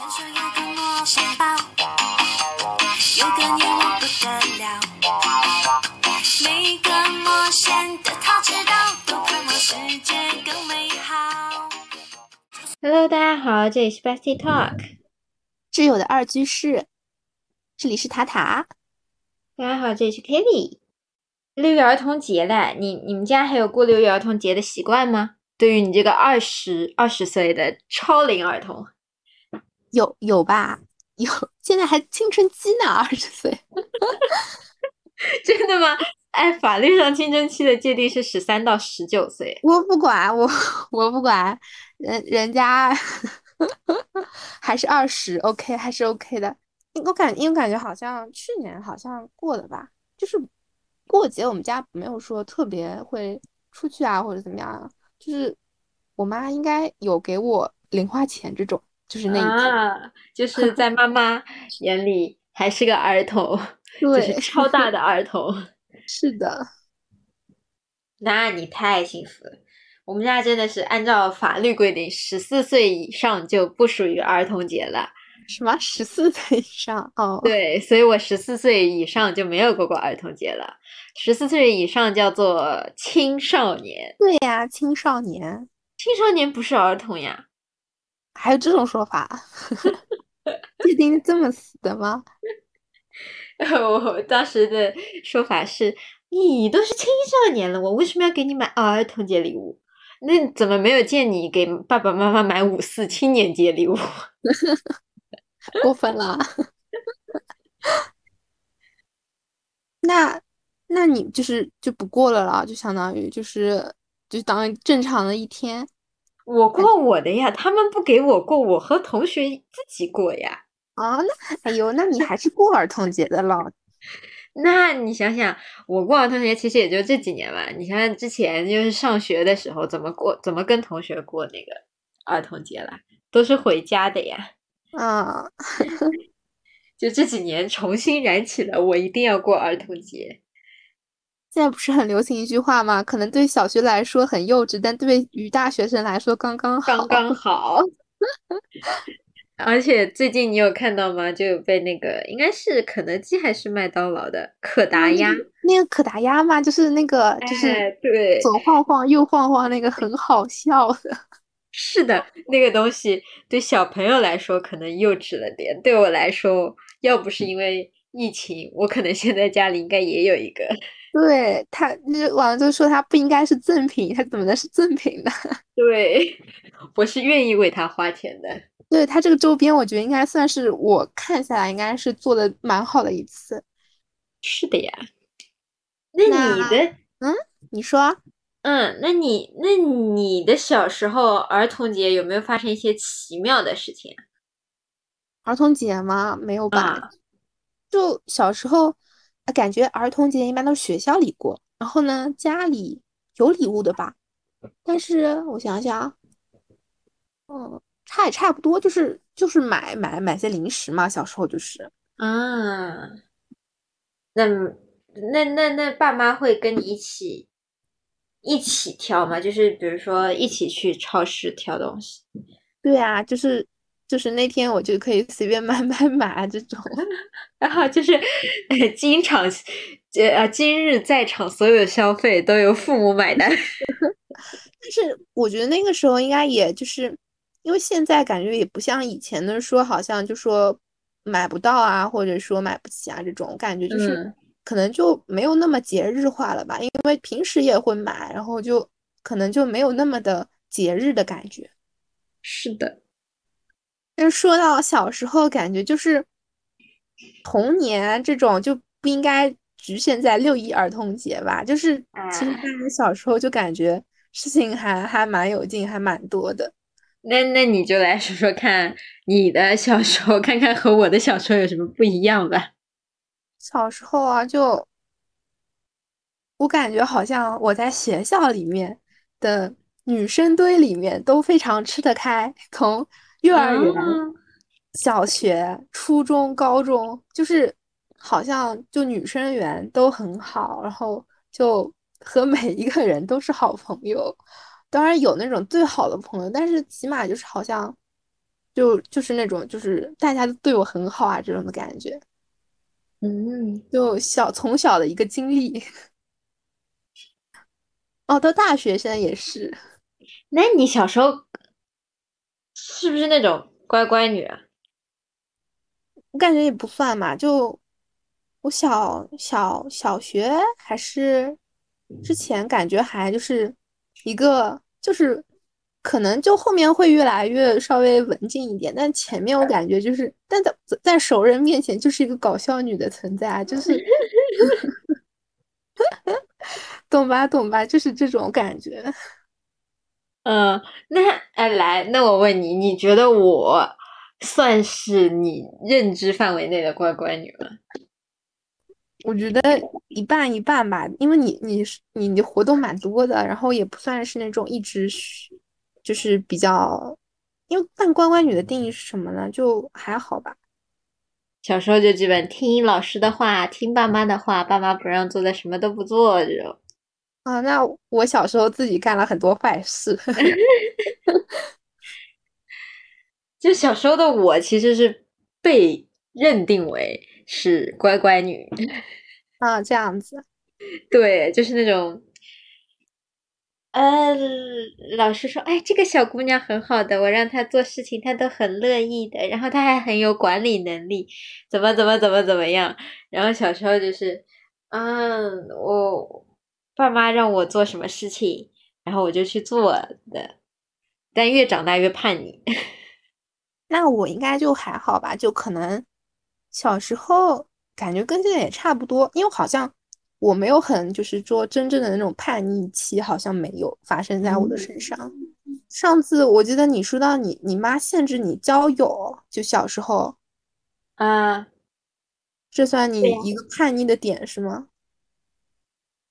有有个不得了。每个魔仙的他知道，都渴望世界更美好。Hello，大家好，这里是 Bestie Talk。挚友的二居室，这里是塔塔。大家好，这里是 Kitty。六一儿童节了，你你们家还有过六一儿童节的习惯吗？对于你这个二十二十岁的超龄儿童，有有吧？有，现在还青春期呢，二十岁。真的吗？哎法律上青春期的界定是十三到十九岁。我不管，我 我不管，人人家还是二十，OK，还是 OK 的。我感因为感觉好像去年好像过了吧，就是过节我们家没有说特别会出去啊或者怎么样啊，就是我妈应该有给我零花钱这种，就是那一天。啊，就是 在妈妈眼里还是个儿童，就对是，超大的儿童。是的，那你太幸福了。我们家真的是按照法律规定，十四岁以上就不属于儿童节了。什么十四岁以上哦？对，所以我十四岁以上就没有过过儿童节了。十四岁以上叫做青少年，对呀，青少年青少年不是儿童呀。还有这种说法，界定得这么死的吗？我当时的说法是：你都是青少年了，我为什么要给你买儿童节礼物？那怎么没有见你给爸爸妈妈买五四青年节礼物？过分了。那，那你就是就不过了啦，就相当于就是就当正常的一天。我过我的呀，他们不给我过，我和同学自己过呀。啊，那哎呦，那你还是过儿童节的了。那你想想，我过儿童节其实也就这几年吧。你想想之前就是上学的时候，怎么过，怎么跟同学过那个儿童节啦，都是回家的呀。啊，就这几年重新燃起了我一定要过儿童节。现在不是很流行一句话吗？可能对小学来说很幼稚，但对于大学生来说刚刚好。刚刚好。而且最近你有看到吗？就有被那个应该是肯德基还是麦当劳的可达鸭，那个可达鸭嘛，就是那个就是哎对，左晃晃右晃晃那个很好笑的。是的，那个东西对小朋友来说可能幼稚了点，对我来说，要不是因为疫情，我可能现在家里应该也有一个。对他，那网上就说他不应该是赠品，他怎么能是赠品呢？对，我是愿意为他花钱的。对他这个周边，我觉得应该算是我看下来应该是做的蛮好的一次。是的呀。那你的，嗯你说，嗯，那你那你的小时候儿童节有没有发生一些奇妙的事情？儿童节吗？没有吧？啊就小时候，呃感觉儿童节一般都是学校里过，然后呢，家里有礼物的吧。但是我想想，嗯，差也差不多，就是就是买买买些零食嘛。小时候就是，啊，那那那那爸妈会跟你一起一起挑吗？就是比如说一起去超市挑东西。对啊，就是就是那天我就可以随便买 买买啊这种。然后就是，呃，今场，呃呃，今日在场所有消费都由父母买单。但是我觉得那个时候应该也就是，因为现在感觉也不像以前的说，好像就说买不到啊，或者说买不起啊这种感觉，就是嗯可能就没有那么节日化了吧。因为平时也会买，然后就可能就没有那么的节日的感觉。是的，但是说到小时候，感觉就是童年这种就不应该局限在六一儿童节吧，就是其实哎大家小时候就感觉事情还还蛮有劲，还蛮多的。那那你就来说说看你的小时候，看看和我的小时候有什么不一样吧。小时候啊，就我感觉好像我在学校里面的女生堆里面都非常吃得开，从幼儿园、嗯小学、初中、高中，就是好像就女生缘都很好，然后就和每一个人都是好朋友。当然有那种最好的朋友，但是起码就是好像就就是那种就是大家都对我很好啊这种的感觉，嗯，就小从小的一个经历。哦，到大学现在也是。那你小时候是不是那种乖乖女啊？我感觉也不算嘛，就我小小小学还是之前感觉还就是一个就是可能就后面会越来越稍微文静一点，但前面我感觉就是但在在熟人面前就是一个搞笑女的存在啊，就是 懂吧懂吧，就是这种感觉。嗯，那哎来，那我问你，你觉得我算是你认知范围内的乖乖女吗？我觉得一半一半吧，因为你你是你你活动蛮多的，然后也不算是那种一直就是比较，因为但乖乖女的定义是什么呢？就还好吧。小时候就基本听老师的话，听爸妈的话，爸妈不让做的什么都不做这种。啊，那我小时候自己干了很多坏事。就小时候的我其实是被认定为是乖乖女，啊，这样子，对，就是那种，呃，老师说，哎，这个小姑娘很好的，我让她做事情，她都很乐意的，然后她还很有管理能力，怎么怎么怎么怎么样，然后小时候就是，嗯，我爸妈让我做什么事情，然后我就去做的，但越长大越叛逆。那我应该就还好吧，就可能小时候感觉跟现在也差不多，因为好像我没有很就是说真正的那种叛逆期，好像没有发生在我的身上。上次我记得你说到你你妈限制你交友，就小时候啊，这算你一个叛逆的点是吗？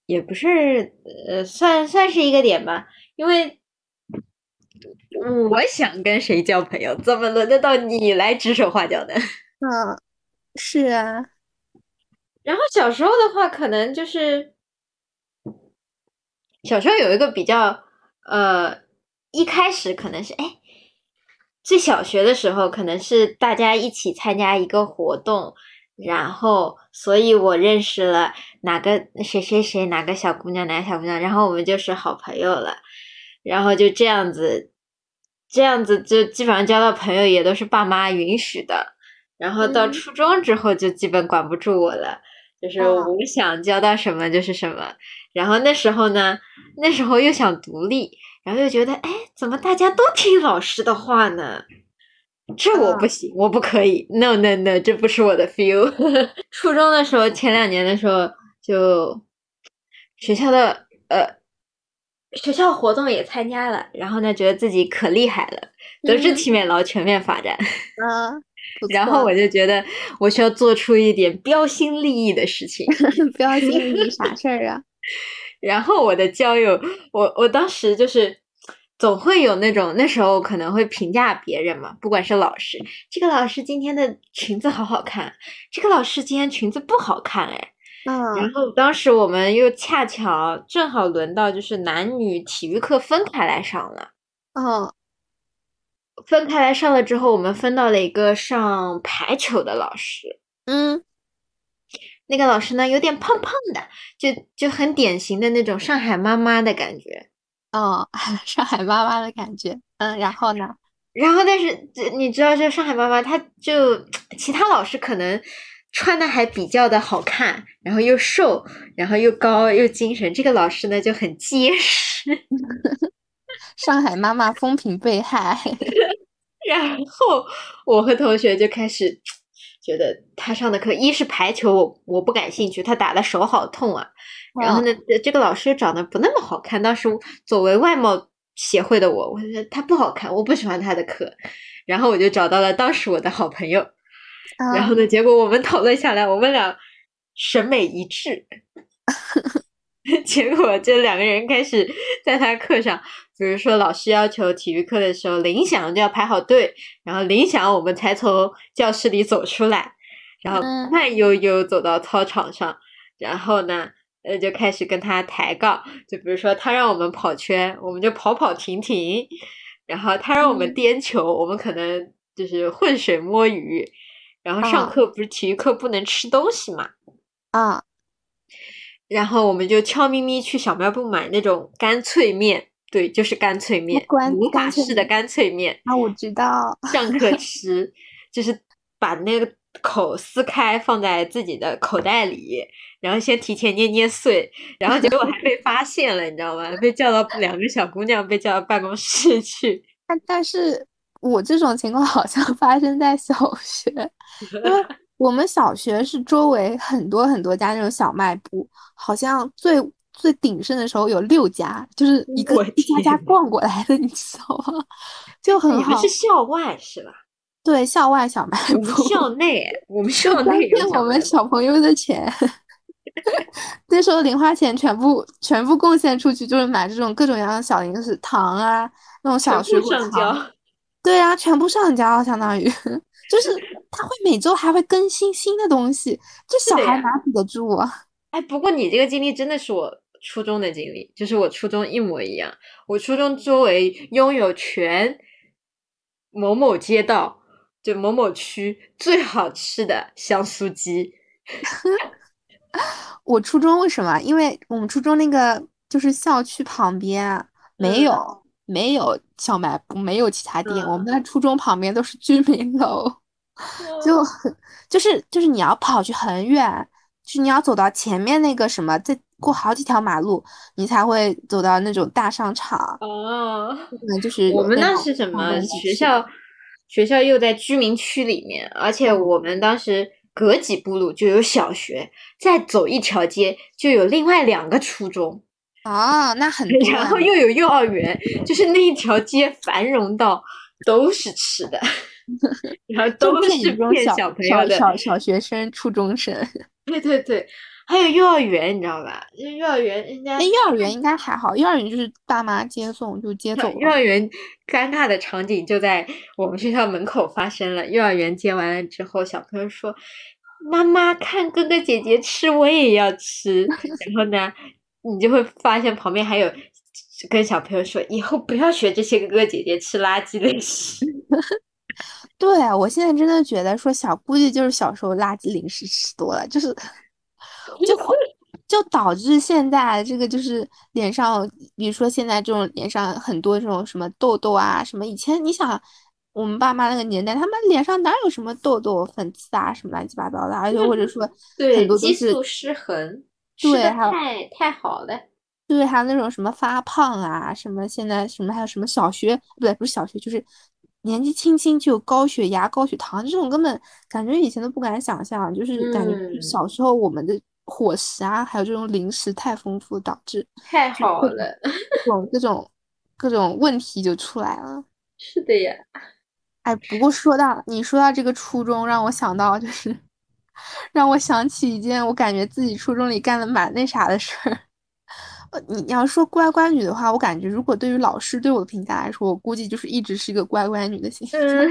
也不是，呃，算算是一个点吧，因为。我想跟谁交朋友，怎么轮得到你来指手画脚的？嗯，是啊。然后小时候的话，可能就是小时候有一个比较，呃，一开始可能是哎，最小学的时候，可能是大家一起参加一个活动，然后所以我认识了哪个谁谁谁，哪个小姑娘，哪个小姑娘，然后我们就是好朋友了，然后就这样子。这样子就基本上交到朋友也都是爸妈允许的，然后到初中之后就基本管不住我了，就是我想交到什么就是什么。然后那时候呢，那时候又想独立，然后又觉得，哎，怎么大家都听老师的话呢？这我不行，我不可以。No No No，这不是我的 feel。初中的时候，前两年的时候，就学校的呃。学校活动也参加了，然后呢，觉得自己可厉害了，德智体美劳全面发展。嗯，然后我就觉得我需要做出一点标新立异的事情。标新立异啥事儿啊？然后我的交友，我我当时就是总会有那种那时候可能会评价别人嘛，不管是老师，这个老师今天的裙子好好看，这个老师今天裙子不好看，哎。嗯。然后当时我们又恰巧正好轮到就是男女体育课分开来上了，嗯，分开来上了之后，我们分到了一个上排球的老师，嗯，那个老师呢有点胖胖的，就就很典型的那种上海妈妈的感觉，哦，上海妈妈的感觉，嗯，然后呢，然后但是你知道，这上海妈妈，她就其他老师可能。穿的还比较的好看，然后又瘦，然后又高又精神。这个老师呢就很结实。上海妈妈风评被害。然后我和同学就开始觉得他上的课，一是排球，我我不感兴趣，他打的手好痛啊。然后呢，这个老师长得不那么好看。当时作为外貌协会的我，我觉得他不好看，我不喜欢他的课。然后我就找到了当时我的好朋友。然后呢？结果我们讨论下来，我们俩审美一致。结果这两个人开始在他课上，比如说老师要求体育课的时候铃响就要排好队，然后铃响我们才从教室里走出来，然后慢悠悠走到操场上，然后呢，呃，就开始跟他抬杠。就比如说他让我们跑圈，我们就跑跑停停；然后他让我们颠球，我们可能。就是浑水摸鱼，然后上啊课不是体育课不能吃东西嘛，啊，然后我们就悄咪咪去小卖部买那种干脆面，对，就是干脆面，干魔法式的干脆面，啊，我知道，上课 吃，就是把那个口撕开放在自己的口袋里，然后先提前捏捏碎，然后结果还被发现了，你知道吗？被叫到两个小姑娘被叫到办公室去。但但是我这种情况好像发生在小学，因为我们小学是周围很多很多家那种小卖部，好像最最鼎盛的时候有六家，就是一个一家家逛过来的，你知道吗？就很好你们是。校外是吧？对，校外小卖部，校内，我们校内我们小朋友的钱。那时候零花钱全部全部贡献出去，就是买这种各种各样的小零食、糖啊，那种小水果糖。上交。对啊，全部上交，相当于就是他会每周还会更新新的东西，这小孩哪抵得住啊？哎，不过你这个经历真的是我初中的经历，就是我初中一模一样。我初中周围拥有全某某街道，就某某区最好吃的香酥鸡。我初中为什么？因为我们初中那个就是校区旁边啊没有、嗯没有小卖部，没有其他店，我们嗯那初中旁边都是居民楼，就很就是就是你要跑去很远，就是你要走到前面那个什么，再过好几条马路，你才会走到那种大商场。哦，嗯，就是我们那是什么？学校学校又在居民区里面，而且我们当时隔几步路就有小学，再走一条街就有另外两个初中。啊，那很 多然后啊又有幼儿园，就是那一条街繁荣到都是吃的，然后都是骗小朋友的。小 小学生、初中生。对对对，还有幼儿园，你知道吧？因为幼儿园人家那幼儿园应该还好，幼儿园就是爸妈接送就接走。幼儿园尴尬的场景就在我们学校门口发生了。幼儿园接完了之后，小朋友说：“妈妈，看哥哥姐姐吃，我也要吃。”然后呢，你就会发现旁边还有跟小朋友说：“以后不要学这些哥哥姐姐吃垃圾零食。对啊，我现在真的觉得说小，估计就是小时候垃圾零食吃多了，就是 就会就导致现在这个就是脸上，比如说现在这种脸上很多这种什么痘痘啊，什么以前你想我们爸妈那个年代，他们脸上哪有什么痘痘、粉刺啊，什么乱七八糟的，而且或者说”对，很多都是激素失衡，吃的对太太好了。对，还有那种什么发胖啊，什么现在什么还有什么小学不对，不是小学，就是年纪轻轻就有高血压、高血糖这种，根本感觉以前都不敢想象，就是感觉小时候我们的伙食啊，还有这种零食太丰富，导致太好了，各种各种各种问题就出来了。是的呀。哎，不过说到你说到这个初中，让我想到就是让我想起一件我感觉自己初中里干的蛮那啥的事儿。呃，你要说乖乖女的话，我感觉如果对于老师对我的评价来说，我估计就是一直是一个乖乖女的形象。嗯，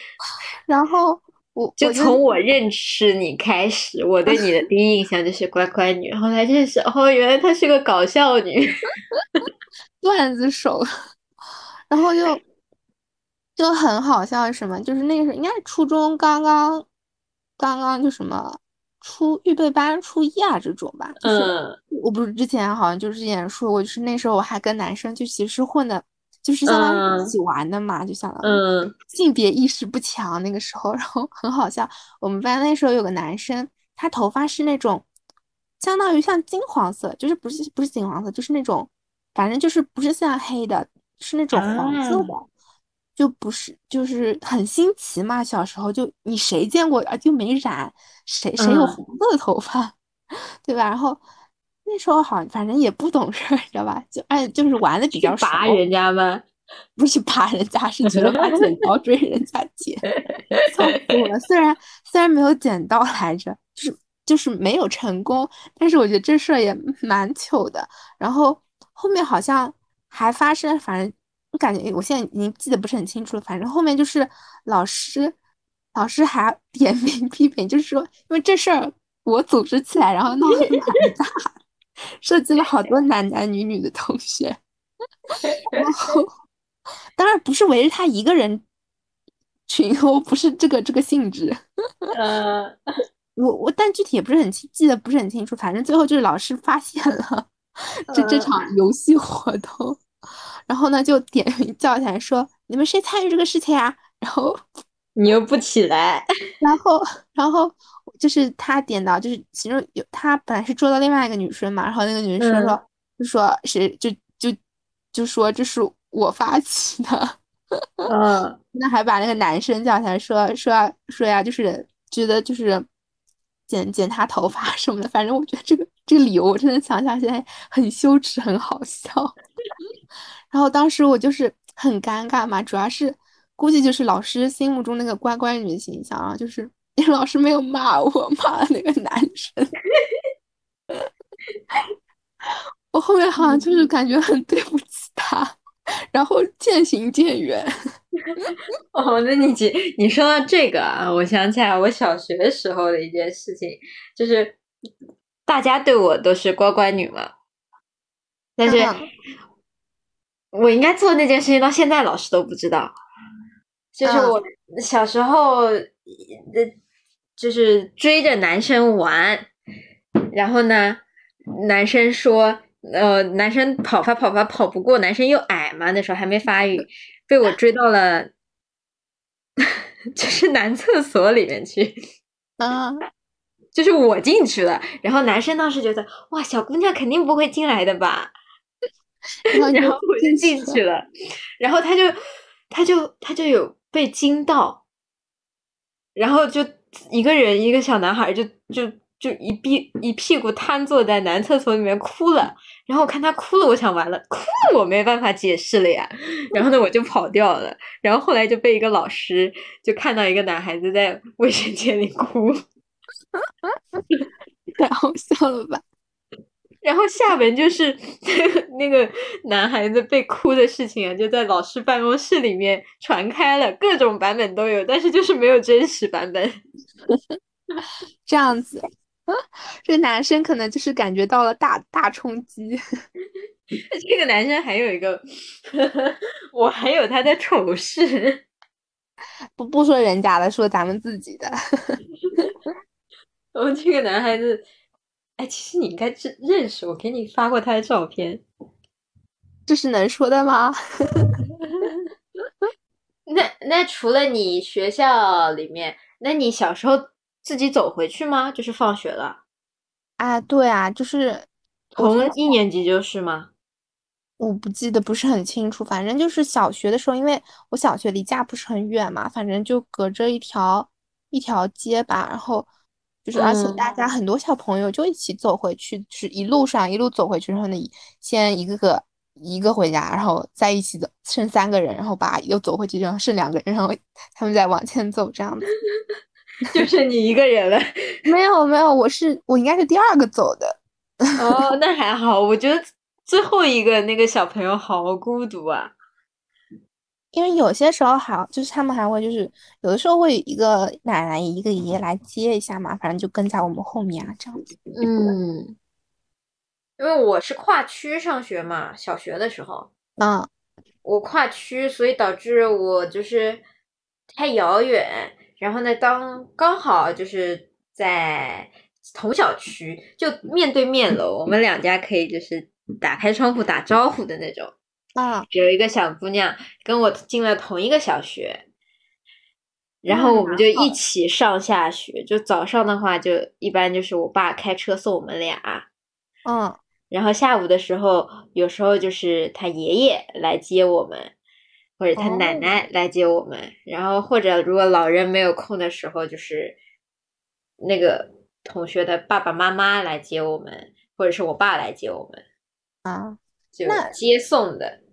然后我就从我认识你开始，我对你的第一印象就是乖乖女，后来认识，哦，原来她是个搞笑女。段子手，然后就就很好笑，什么就是那个时候应该是初中刚刚刚刚就什么初预备班初一啊这种吧，就是。嗯我不是之前好像就是之前说过，就是那时候我还跟男生就其实混的，就是相当于一嗯起玩的嘛，就相当于嗯性别意识不强那个时候，然后很好笑。我们班那时候有个男生，他头发是那种相当于像金黄色，就是不是不是金黄色，就是那种反正就是不是像黑的，是那种黄色啊的。就不是，就是很新奇嘛。小时候就你谁见过啊？就没染，谁谁有嗯红色的头发，对吧？然后那时候好像反正也不懂事儿，你知道吧？就哎，就是玩的比较少，拔人家吗？不是拔人家，是觉得把剪 刀追人家剪，笑死我了。虽然虽然没有剪到来着，就是就是没有成功，但是我觉得这事儿也蛮糗的。然后后面好像还发生，反正我感觉我现在已经记得不是很清楚了。反正后面就是老师老师还点名 批评，就是说因为这事儿我组织起来，然后闹得蛮大，涉及了好多男男女女的同学。然后，当然不是围着他一个人群，殴不是这个这个性质。呃，我我但具体也不是很清，记得不是很清楚。反正最后就是老师发现了这这场游戏活动，然后呢就点名 叫起来说：“你们谁参与这个事情啊？” 然后你又不起来，然后然后就是他点到，就是其中有他本来是捉到另外一个女生嘛，然后那个女生说、嗯就说谁就就就说这是我发起的。嗯，那还把那个男生叫起来说说说呀，就是觉得就是剪剪他头发什么的，反正我觉得这个这个理由我真的想想现在很羞耻，很好笑。然后当时我就是很尴尬嘛，主要是估计就是老师心目中那个乖乖女的形象啊，就是因 为老师没有骂我，骂了那个男生。我后面好像就是感觉很对不起他，然后渐行渐远。哦，那你姐，你说到这个啊，我想起来我小学时候的一件事情，就是大家对我都是乖乖女嘛，但是嗯我应该做那件事情到现在老师都不知道，就是嗯。我小时候呃，就是追着男生玩，然后呢，男生说。呃，男生跑吧跑吧跑不过，男生又矮嘛，那时候还没发育，被我追到了，就是男厕所里面去，啊，就是我进去了，然后男生当时觉得哇，小姑娘肯定不会进来的吧，然后然后我就进去了，然后他就他就他就有被惊到，然后就一个人一个小男孩就就就一屁一屁股瘫坐在男厕所里面哭了，然后我看他哭了，我想完了，哭了我没办法解释了呀，然后呢我就跑掉了，然后后来就被一个老师就看到一个男孩子在卫生间里哭，太好笑了吧？然后下文就是那 个那个男孩子被哭的事情啊，就在老师办公室里面传开了，各种版本都有，但是就是没有真实版本。这样子，这个男生可能就是感觉到了大大冲击。这个男生还有一个，我还有他的丑事。不不说人家的，说咱们自己的。我哦，这个男孩子，哎，其实你应该认认识，我给你发过他的照片。这是能说的吗？那那除了你学校里面，那你小时候自己走回去吗？就是放学了，啊，对啊，就是从一年级就是吗？我不记得不是很清楚，反正就是小学的时候，因为我小学离家不是很远嘛，反正就隔着一条一条街吧，然后就是而且嗯大家很多小朋友就一起走回去，就是一路上一路走回去，然后呢，先一个个一个回家，然后在一起走，剩三个人，然后把又走回去，然后剩两个人，然后他们再往前走这样子。就剩你一个人了。没有没有，我是我应该是第二个走的。哦，那还好，我觉得最后一个那个小朋友好孤独啊。因为有些时候好就是他们还会就是有的时候会一个奶奶一个爷爷来接一下嘛，反正就跟在我们后面啊这样子。嗯，因为我是跨区上学嘛，小学的时候嗯我跨区，所以导致我就是太遥远。然后呢，当刚好就是在同小区，就面对面了，我们两家可以就是打开窗户打招呼的那种。啊有一个小姑娘跟我进了同一个小学，然后我们就一起上下学。就早上的话，就一般就是我爸开车送我们俩，嗯然后下午的时候，有时候就是他爷爷来接我们，或者他奶哦奶来接我们，然后或者如果老人没有空的时候，就是那个同学的爸爸妈妈来接我们，或者是我爸来接我们，啊，就那接送的。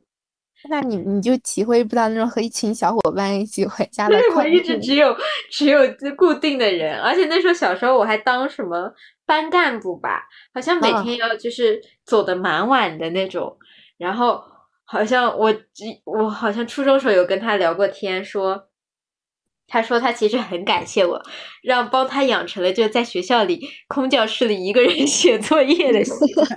那你你就体会不到那种和一群小伙伴一起回家的对，我一直只有只有固定的人，而且那时候小时候我还当什么班干部吧，好像每啊天要就是走的蛮晚的那种，然后好像我只我好像初中时候有跟他聊过天，说他说他其实很感谢我，让帮他养成了就在学校里空教室里一个人 写作业的习惯。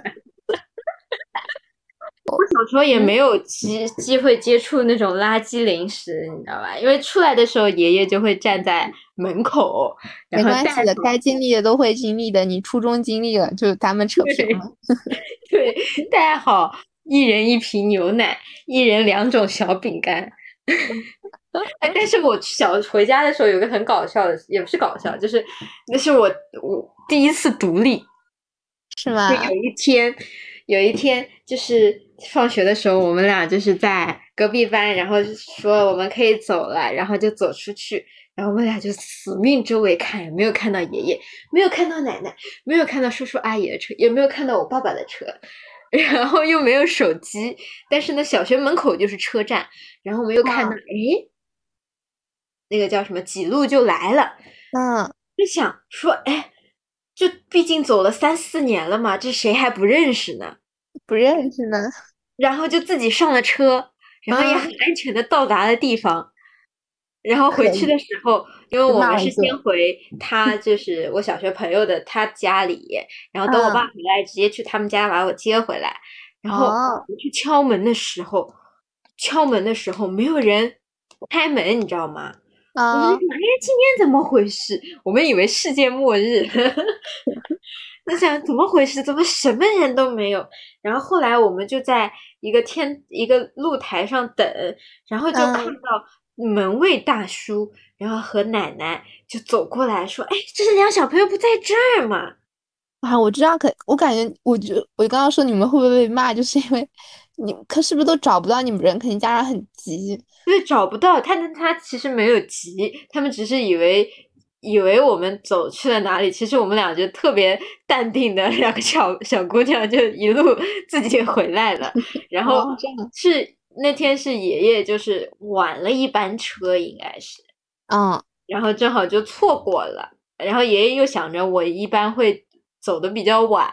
小时候也没有机机会接触那种垃圾零食，你知道吧？因为出来的时候，爷爷就会站在门口，没关系的，该经历的都会经历的。你初中经历了，就咱们扯平了。对，带好一人一瓶牛奶，一人两种小饼干。哎，但是我小回家的时候有个很搞笑的，也不是搞笑，就是那是我我第一次独立。是吗就？有一天，有一天就是放学的时候，我们俩就是在隔壁班，然后说我们可以走了，然后就走出去，然后我们俩就死命周围看，没有看到爷爷，没有看到奶奶，没有看到叔叔阿姨的车，也没有看到我爸爸的车，然后又没有手机，但是呢，小学门口就是车站，然后我们又看到，哇诶，那个叫什么几路就来了。嗯，就想说，哎，就毕竟走了三四年了嘛，这谁还不认识呢？不认识呢。然后就自己上了车，然后也啊很安全的到达了地方。然后回去的时候，因为我们是先回他，就是我小学朋友的他家里，然后等我爸嗯回来，直接去他们家把我接回来。然后哦我去敲门的时候，敲门的时候没有人开门，你知道吗？我们啊就，想，哎，今天怎么回事？我们以为世界末日，那想怎么回事？怎么什么人都没有？然后后来我们就在一个天一个露台上等，然后就嗯看到门卫大叔，然后和奶奶就走过来说：“哎，这是俩小朋友不在这儿嘛啊，我知道，可我感觉，我就我刚刚说你们会不会被骂，就是因为你可是不是都找不到你们人，肯定家长很急。？”对，找不到他，他其实没有急，他们只是以为。以为我们走去了哪里，其实我们俩就特别淡定的两个小小姑娘就一路 自己回来了。然后是那天是爷爷就是晚了一班车，应该是，嗯，然后正好就错过了。然后爷爷又想着我一般会走的比较晚，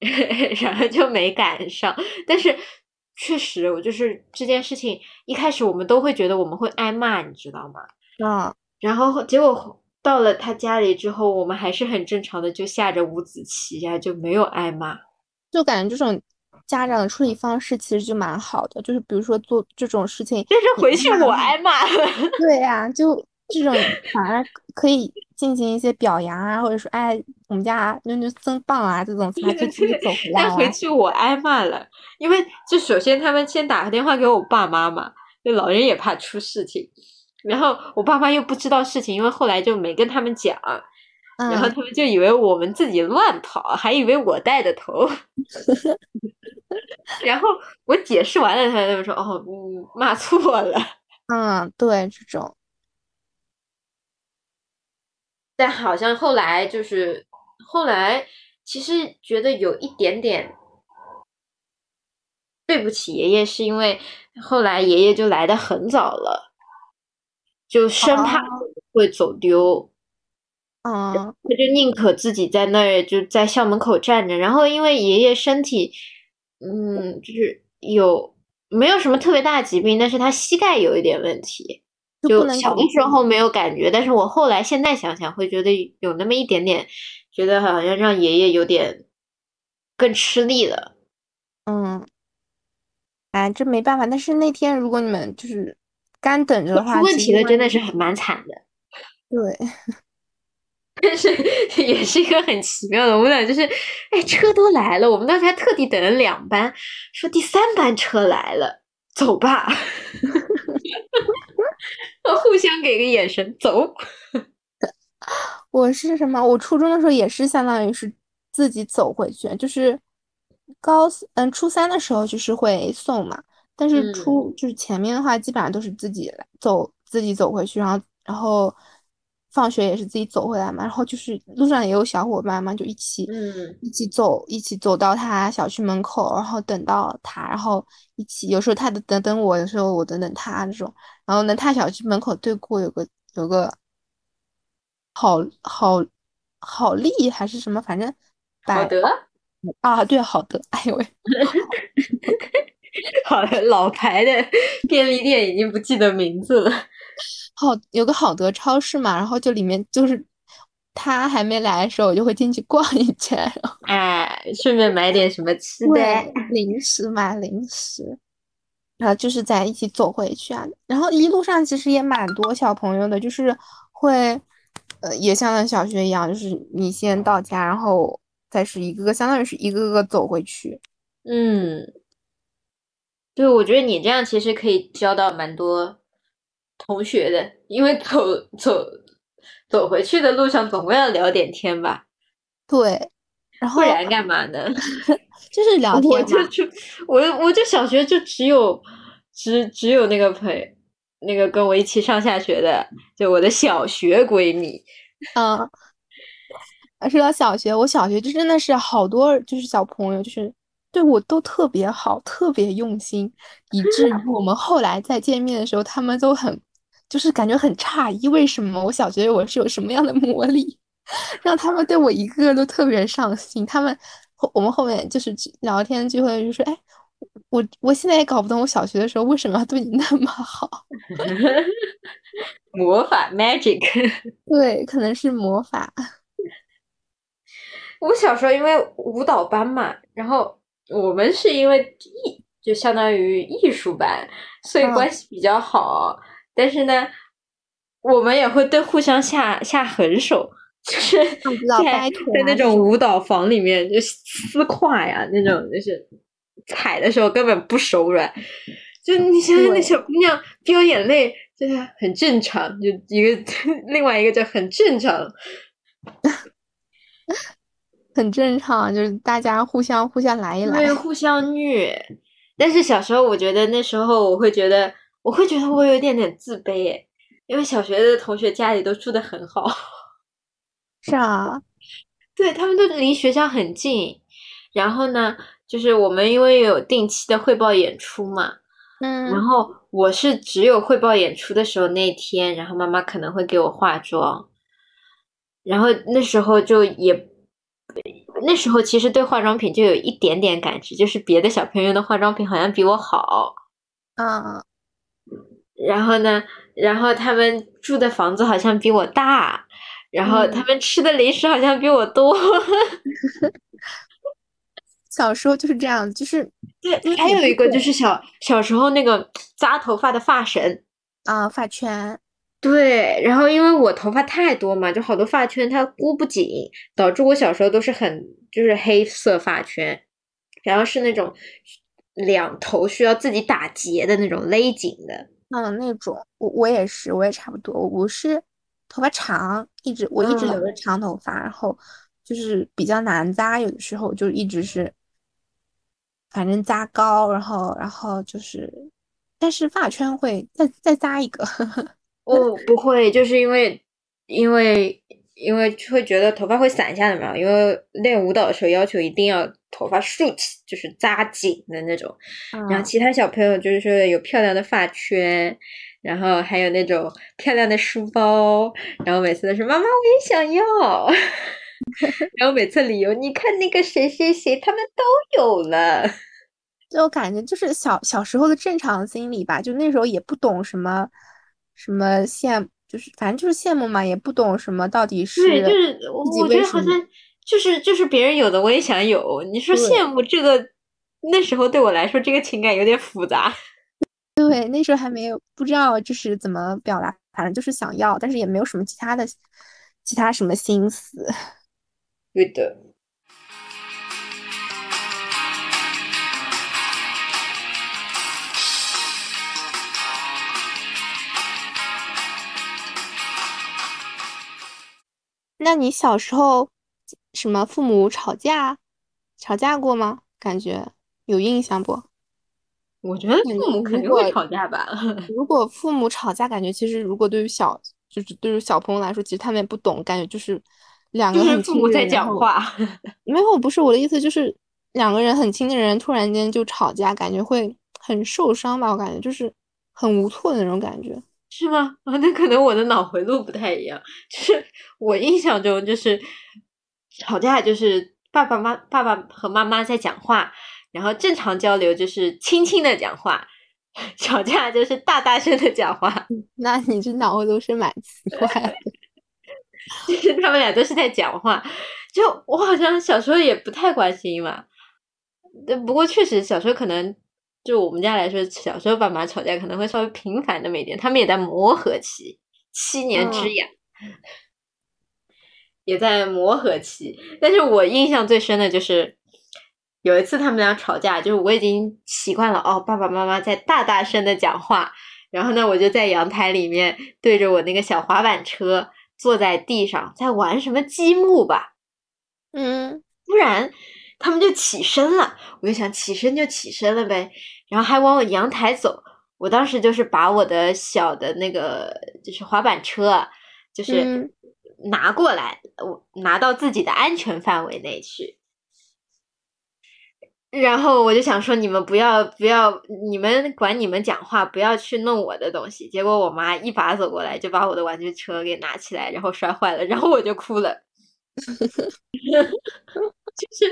然后就没赶上。但是确实，我就是这件事情一开始我们都会觉得我们会挨骂，你知道吗？嗯，然后结果到了他家里之后，我们还是很正常的就下着五子棋呀、就没有挨骂。就感觉这种家长的处理方式其实就蛮好的，就是比如说做这种事情，但是回去我挨骂了。对呀、就这种反而可以进行一些表扬啊，或者说哎，我们家妞妞真棒啊，这种他就直接走回来但回。去我挨骂了，因为就首先他们先打个电话给我爸妈嘛，就老人也怕出事情，然后我爸妈又不知道事情，因为后来就没跟他们讲，然后嗯，他们就以为我们自己乱跑，还以为我带的头。然后我解释完了，他们说：“哦，嗯，骂错了。嗯，对，这种，”但好像后来就是后来，其实觉得有一点点对不起爷爷，是因为后来爷爷就来的很早了，就生怕哦会走丢。嗯，他就宁可自己在那儿就在校门口站着，然后因为爷爷身体，嗯，就是有没有什么特别大的疾病，但是他膝盖有一点问题，就小的时候没有感觉，但是我后来现在想想会觉得有那么一点点，觉得好像让爷爷有点更吃力了。嗯，哎，这没办法。但是那天如果你们就是干等着的话，出问题的真的是很蛮惨的。对，但是也是一个很奇妙的，我们俩就是，哎，车都来了，我们当时还特地等了两班，说第三班车来了，走吧，互相给个眼神，走。我是什么？我初中的时候也是相当于是自己走回去，就是高嗯初三的时候就是会送嘛，但是出就是前面的话基本上都是自己来走自己走回去，然后然后放学也是自己走回来嘛，然后就是路上也有小伙伴嘛，就一起嗯。一起走一起走到他小区门口，然后等到他，然后一起有时候他等等等我，有时候我等等他这种，然后呢他小区门口对过有个有个。好好好利还是什么，反正百好的，啊，对，好的，哎呦喂，好的，老牌的便利店已经不记得名字了。好有个好德超市嘛，然后就里面就是他还没来的时候，我就会进去逛一圈，哎，顺便买点什么吃的。零食买零食，然后就是在一起走回去啊。然后一路上其实也蛮多小朋友的，就是会，呃，也像小学一样，就是你先到家，然后再是一个个，相当于是一个个走回去。嗯，对，我觉得你这样其实可以交到蛮多同学的，因为走走走回去的路上总归要聊点天吧。对，然后不然干嘛呢？就是聊天我就就我我就小学就只有只只有那个陪那个跟我一起上下学的，就我的小学闺蜜。嗯，说到小学，我小学就真的是好多就是小朋友，就是对我都特别好，特别用心，以至于我们后来再见面的时候，他们都很就是感觉很诧异，为什么我小学我是有什么样的魔力，让他们对我一个个都特别上心。他们后我们后面就是聊天聚会就说，哎，我我现在也搞不懂我小学的时候为什么要对你那么好。魔法 magic，对，可能是魔法。我小时候因为舞蹈班嘛，然后我们是因为艺就相当于艺术班，所以关系比较好。但是呢，我们也会对互相下下狠手，就是在在那种舞蹈房里面就撕胯呀，那种就是踩的时候根本不手软。就你想想那小姑娘飙眼泪，就是很正常。就一个 另外一个就很正常。很正常，就是大家互相互相来一来，对，互相虐。但是小时候，我觉得那时候我会觉得，我会觉得我有一点点自卑，诶，因为小学的同学家里都住的很好。是啊，对他们都离学校很近。然后呢，就是我们因为有定期的汇报演出嘛，嗯，然后我是只有汇报演出的时候那天，然后妈妈可能会给我化妆，然后那时候就也。那时候其实对化妆品就有一点点感知，就是别的小朋友的化妆品好像比我好，嗯，然后呢，然后他们住的房子好像比我大，然后他们吃的零食好像比我多。小时候就是这样，就是对，还有一个就是小小时候那个扎头发的发绳啊，发圈。对，然后因为我头发太多嘛，就好多发圈它箍不紧，导致我小时候都是很就是黑色发圈，然后是那种两头需要自己打结的那种勒紧的。嗯，那种我我也是，我也差不多。我是头发长，一直我一直留着长头发，然后就是比较难扎，有的时候就一直是反正扎高，然后然后就是，但是发圈会再再扎一个。哦，不会，就是因为，因为，因为会觉得头发会散下来嘛。因为练舞蹈的时候要求一定要头发竖起，就是扎紧的那种。然后其他小朋友就是说有漂亮的发圈，然后还有那种漂亮的书包，然后每次都是妈妈我也想要，然后每次理由你看那个谁谁谁他们都有了，就感觉就是小小时候的正常心理吧，就那时候也不懂什么。什么羡就是反正就是羡慕嘛，也不懂什么到底是对，就是我觉得好像就是就是别人有的我也想有。你说羡慕这个，那时候对我来说这个情感有点复杂。对，那时候还没有不知道就是怎么表达，反正就是想要，但是也没有什么其他的其他什么心思。对的。那你小时候什么父母吵架，吵架过吗？感觉有印象不？我觉得父母肯定会吵架吧。如果父母吵架，感觉其实如果对于小就是对于小朋友来说，其实他们也不懂，感觉就是两个人父母在讲话。没有，不是我的意思，就是两个人很亲的人突然间就吵架，感觉会很受伤吧？我感觉就是很无措的那种感觉。是吗？啊，那可能我的脑回路不太一样。就是我印象中，就是吵架就是爸爸妈爸爸和妈妈在讲话，然后正常交流就是轻轻的讲话，吵架就是大大声的讲话。那你这脑回路是蛮奇怪的。就是他他们俩都是在讲话，就我好像小时候也不太关心嘛。呃不过确实小时候可能就我们家来说，小时候爸妈吵架可能会稍微频繁那么一点，他们也在磨合期，七年之嗯。痒。也在磨合期，但是我印象最深的就是有一次他们俩吵架，就是我已经习惯了哦，爸爸妈妈在大大声的讲话，然后呢，我就在阳台里面对着我那个小滑板车坐在地上，在玩什么积木吧，嗯。突然他们就起身了，我就想起身就起身了呗，然后还往我阳台走。我当时就是把我的小的那个就是滑板车啊，就是嗯拿过来，我拿到自己的安全范围内去。然后我就想说，你们不要不要，你们管你们讲话，不要去弄我的东西。结果我妈一把走过来，就把我的玩具车给拿起来，然后摔坏了，然后我就哭了。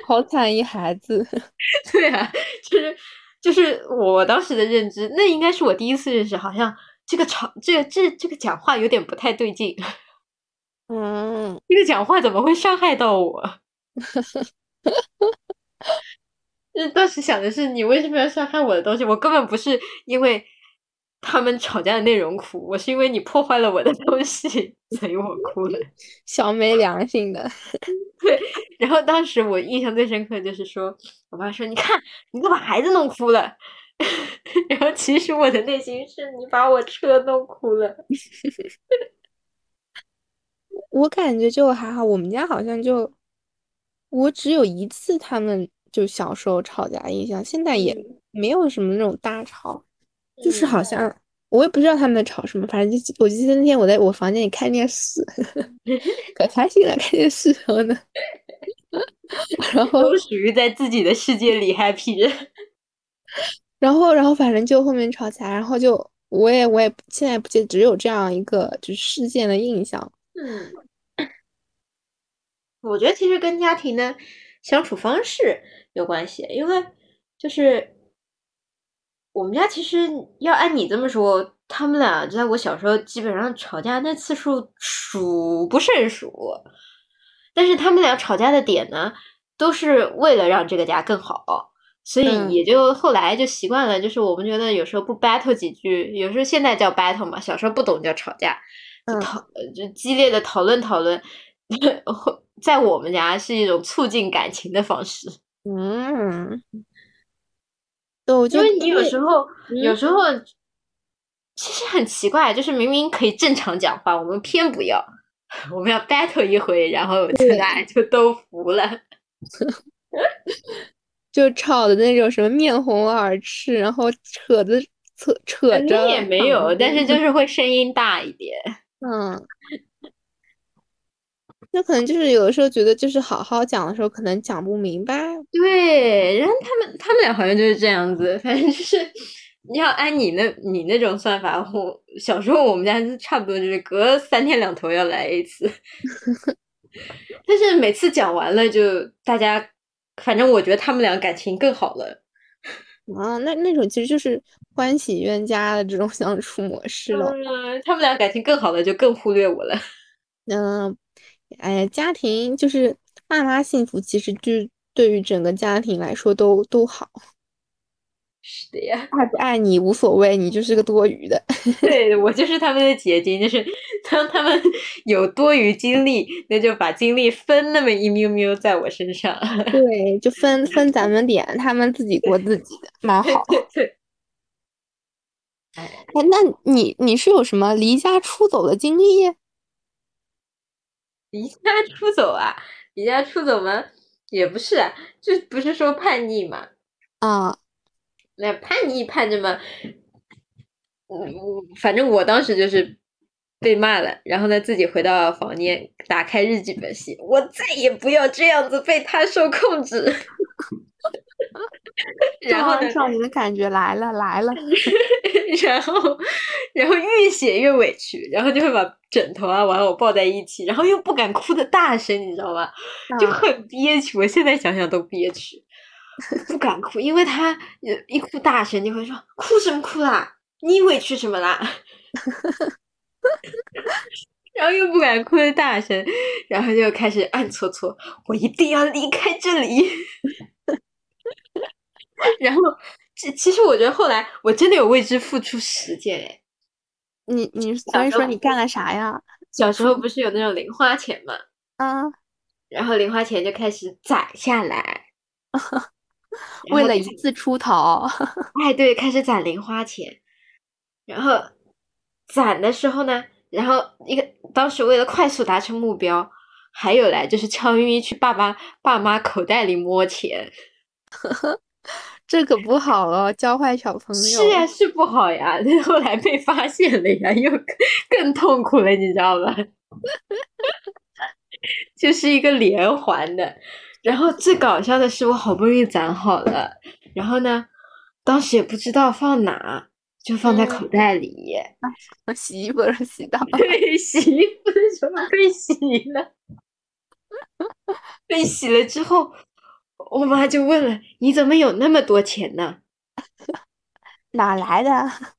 好惨一孩子。对啊，就是就是我当时的认知，那应该是我第一次认识，好像这个场这个这这个讲话有点不太对劲，嗯，这个讲话怎么会伤害到我？就是当时想的是，你为什么要伤害我的东西？我根本不是因为他们吵架的内容哭，我是因为你破坏了我的 东西，所以我哭了。小没良心的。对然后当时我印象最深刻就是说，我妈说：“你看，你都把孩子弄哭了。”然后其实我的内心是你把我车弄哭了。我感觉就还好，我们家好像就我只有一次他们就小时候吵架印象，现在也没有什么那种大吵，就是好像我也不知道他们在吵什么，反正就我记得那天我在我房间里看电视，可开心了，看电视然后呢，然后都属于在自己的世界里 happy 着。然后然后反正就后面吵起来，然后就我也我也现在不记得，只有这样一个就是事件的印象。嗯，我觉得其实跟家庭的相处方式有关系，因为就是我们家其实要按你这么说，他们俩在我小时候基本上吵架那次数数不胜数，但是他们俩吵架的点呢，都是为了让这个家更好。所以嗯也就后来就习惯了，就是我们觉得有时候不 battle 几句，有时候现在叫 battle 嘛，小时候不懂叫吵架，就嗯讨呃就激烈的讨论讨论，在我们家是一种促进感情的方式。嗯，对，我因就为你有时候嗯有时候其实很奇怪，就是明明可以正常讲话，我们偏不要，我们要 battle 一回，然后这俩就都服了。就吵的那种什么面红耳赤，然后扯的扯扯着，那也没有，但是就是会声音大一点。嗯，那可能就是有的时候觉得就是好好讲的时候，可能讲不明白。对，然后他们他们俩好像就是这样子，反正就是要按你那你那种算法，我小时候我们家是差不多就是隔三天两头要来一次，但是每次讲完了就大家，反正我觉得他们俩感情更好了。啊，那那种其实就是欢喜冤家的这种相处模式了。嗯，他们俩感情更好了，就更忽略我了。嗯，哎呀，家庭就是爸妈幸福，其实就是对于整个家庭来说都都好。是的呀，爱不爱你无所谓，你就是个多余的。对我就是他们的结晶，就是当他们 有多余精力，那就把精力分那么一喵喵在我身上。对，就分分咱们点，他们自己过自己的，蛮好。对对。哎，那你你是有什么离家出走的经历？离家出走啊？离家出走吗？也不是啊，就不是说叛逆嘛。啊，那叛逆叛着嘛，我，反正我当时就是被骂了，然后呢自己回到房间，打开日记本写，我再也不要这样子被他受控制。然后呢，少年的感觉来了来了。然后，然后越写越委屈，然后就会把枕头啊玩偶抱在一起，然后又不敢哭的大声，你知道吗？就啊很憋屈。我现在想想都憋屈，不敢哭，因为他呃一哭大声就会说哭什么哭啦，你委屈什么啦？然后又不敢哭的大声，然后就开始暗搓搓，我一定要离开这里。然后，其其实我觉得后来我真的有为之付出实践哎。你你所以说你干了啥呀？小时候不是有那种零花钱嘛？啊，然后零花钱就开始攒下来，为了一次出逃。哎，对，开始攒零花钱。然后攒的时候呢，然后一个当时为了快速达成目标，还有来就是 悄咪咪去爸爸爸妈口袋里摸钱。这可不好哦，教坏小朋友。是呀，是不好呀。后来被发现了呀，又更痛苦了，你知道吧？就是一个连环的。然后最搞笑的是，我好不容易攒好了，然后呢，当时也不知道放哪，就放在口袋里。洗衣服的时候洗到。对，洗衣服的时候被洗了。被洗了之后。我妈就问了：“你怎么有那么多钱呢？哪来的？”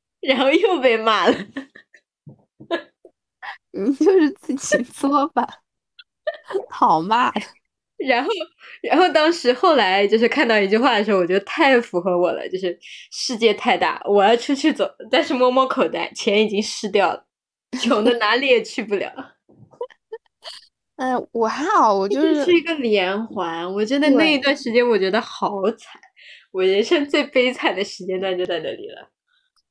然后又被骂了。你就是自己作吧，好骂。然后，然后当时后来就是看到一句话的时候，我觉得太符合我了，就是世界太大，我要出去走，但是摸摸口袋，钱已经湿掉了，穷的哪里也去不了。嗯，我还好，我就是是一个连环。我真的那一段时间，我觉得好惨，我人生最悲惨的时间段就在那里了。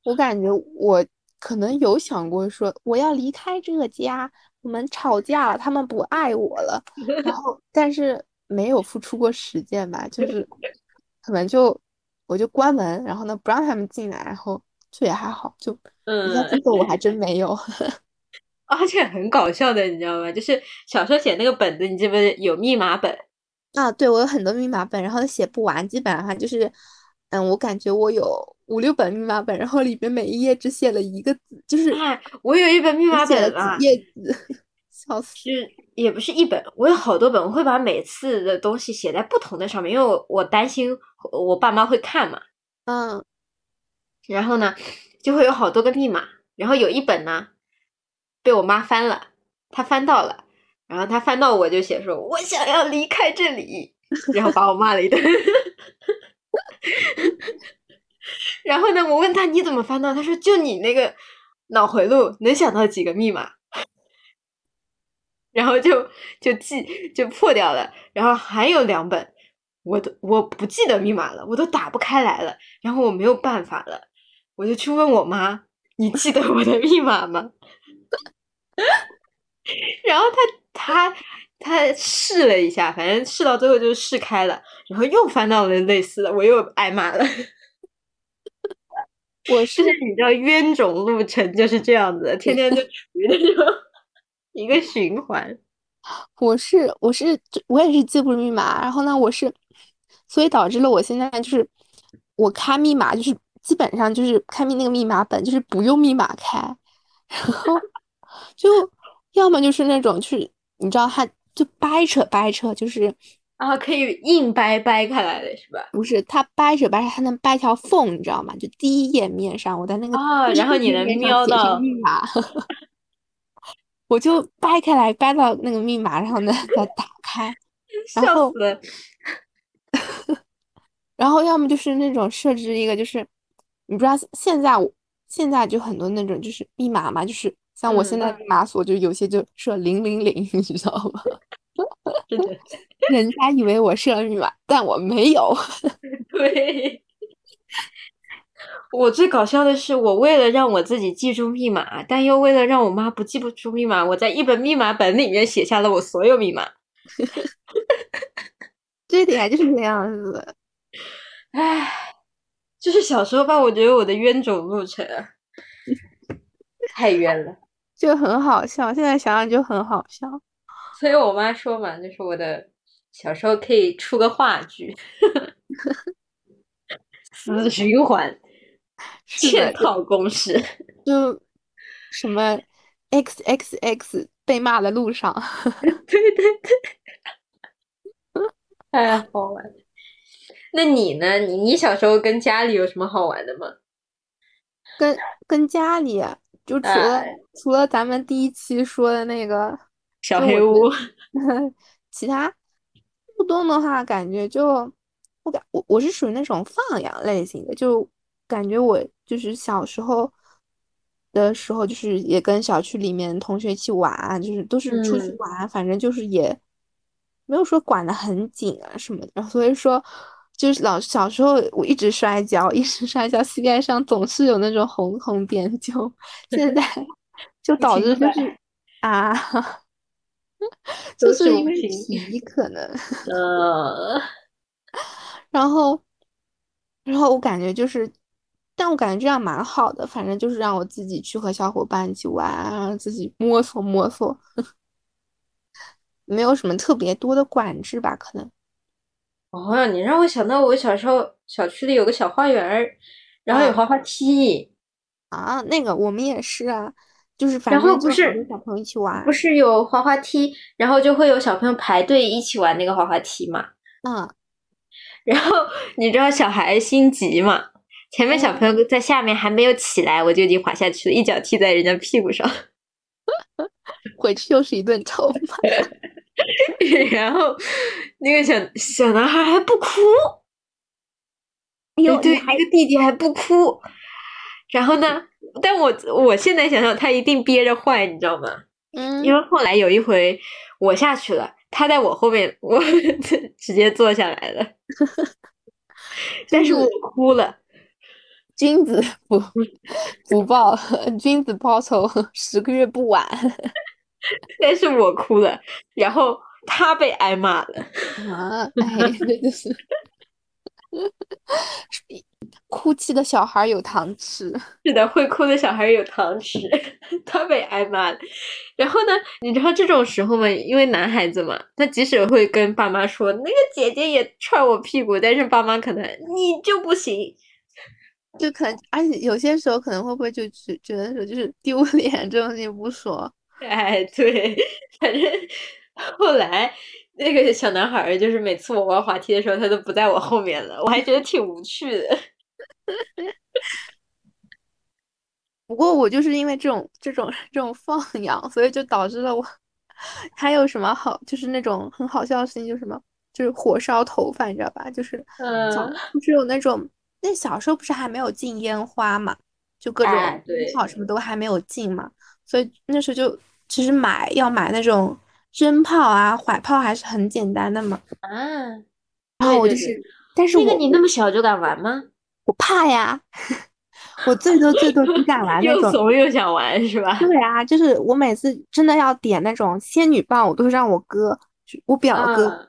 我感觉我可能有想过说，我要离开这个家，我们吵架了，他们不爱我了，然后 但是没有付出过实践吧，就是 可能就我就关门，然后呢不让他们进来，然后就也还好，就嗯，这个我还真没有。而且很搞笑的，你知道吗？就是小时候写那个本子，你记不记得有密码本？啊，对，我有很多密码本，然后写不完，基本上就是，嗯，我感觉我有五六本密码本，然后里边每一页只写了一个字，就是，哎，我有一本密码本啊，页子，笑死，是也不是一本，我有好多本，我会把每次的东西写在不同的上面，因为我我担心我爸妈会看嘛，嗯，然后呢，就会有好多个密码，然后有一本呢。被我妈翻了，她翻到了，然后她翻到我就写说：“我想要离开这里。”然后把我骂了一顿。然后呢，我问他你怎么翻到？他说：“就你那个脑回路能想到几个密码。”然后就就记就破掉了。然后还有两本，我都我不记得密码了，我都打不开来了。然后我没有办法了，我就去问我妈：“你记得我的密码吗？” 然后他他他试了一下，反正试到最后就试开了，然后又翻到了类似的，我又挨骂了。我是你知道冤种路程就是这样子，天天就处于那种一个循环。我是我是我也是记不住密码，然后呢，我是所以导致了我现在就是我开密码就是基本上就是开密那个密码本就是不用密码开，然后就。要么就是那种，就是你知道，他就掰扯掰扯，就是啊，可以硬掰掰开来的是吧？不是，他掰扯掰扯，他能掰条缝，你知道吗？就第一页面上，我在那个啊，然后你能瞄到密码，我就掰开来，掰到那个密码然后呢，再打开，然后，然后要么就是那种设置一个，就是你不知道现在现在就很多那种就是密码嘛，就是。像我现在密码锁就有些就设零零零，你知道吗？人家以为我设了密码，但我没有。对，我最搞笑的是，我为了让我自己记住密码，但又为了让我妈不记不住密码，我在一本密码本里面写下了我所有密码。这点就是这样子。唉，就是小时候吧，我觉得我的冤种路程太冤了。就很好笑，现在想想就很好笑。所以我妈说嘛，就是我的小时候可以出个话剧，死循环，嵌套公式，就什么 x x x 被骂的路上，对对对，太好玩。那你呢？你你小时候跟家里有什么好玩的吗？跟跟家里。就除了哎。除了咱们第一期说的那个小黑屋，其他互动的话，感觉就我感我我是属于那种放养类型的，就感觉我就是小时候的时候，就是也跟小区里面同学一起玩啊，就是都是出去嗯。玩，反正就是也没有说管的很紧啊什么的，所以说就是老小时候我一直摔跤，一直摔跤，膝盖上总是有那种红红点就现在就导致就是啊。就是是因为皮可能，呃，然后，然后我感觉就是，但我感觉这样蛮好的，反正就是让我自己去和小伙伴一起玩啊，自己摸索摸索，没有什么特别多的管制吧，可能。哦，你让我想到我小时候小区里有个小花园儿，然后有啊滑滑梯，啊，那个我们也是啊，就是反然后正就好不是小朋友一起玩不，是有滑滑梯，然后就会有小朋友排队一起玩那个滑滑梯嘛。嗯，然后你知道小孩心急嘛，前面小朋友在下面还没有起来，我就已经滑下去了，一脚踢在人家屁股上，回去又是一顿臭骂。然后那个小小男孩还不哭，哎，对，那个弟弟还不哭。然后呢，但我我现在想想，他一定憋着坏，你知道吗？嗯因为后来有一回我下去了，他在我后面，我直接坐下来了，但是我哭了。君子不不报，君子报仇，十个月不晚。但是我哭了，然后他被挨骂了。啊，哎，这就是哭泣的小孩有糖吃。是的，会哭的小孩有糖吃，他被挨骂了。然后呢，你知道这种时候嘛，因为男孩子嘛，他即使会跟爸妈说那个姐姐也踹我屁股，但是爸妈可能你就不行。就可能，而且有些时候可能会不会就觉觉得说就是丢 脸这种东西不说，哎，对，反正后来那个小男孩儿，就是每次我玩滑梯的时候，他都不在我后面了，我还觉得挺无趣的。不过我就是因为这种这种这种放养，所以就导致了我还有什么好，就是那种很好笑的事情，就是什么，就是火烧头发，你知道吧？就是早嗯就是有那种，那小时候不是还没有禁烟花嘛，就各种烟草什么都还没有禁嘛，所以那时候就其实买要买那种真炮啊、怀炮还是很简单的嘛。啊，然后我就是，对对对但是我那个你那么小就敢玩吗？我怕呀，我最多最多只敢玩那种又种。怂又想玩是吧？对啊，就是我每次真的要点那种仙女棒，我都是让我哥，我表哥，嗯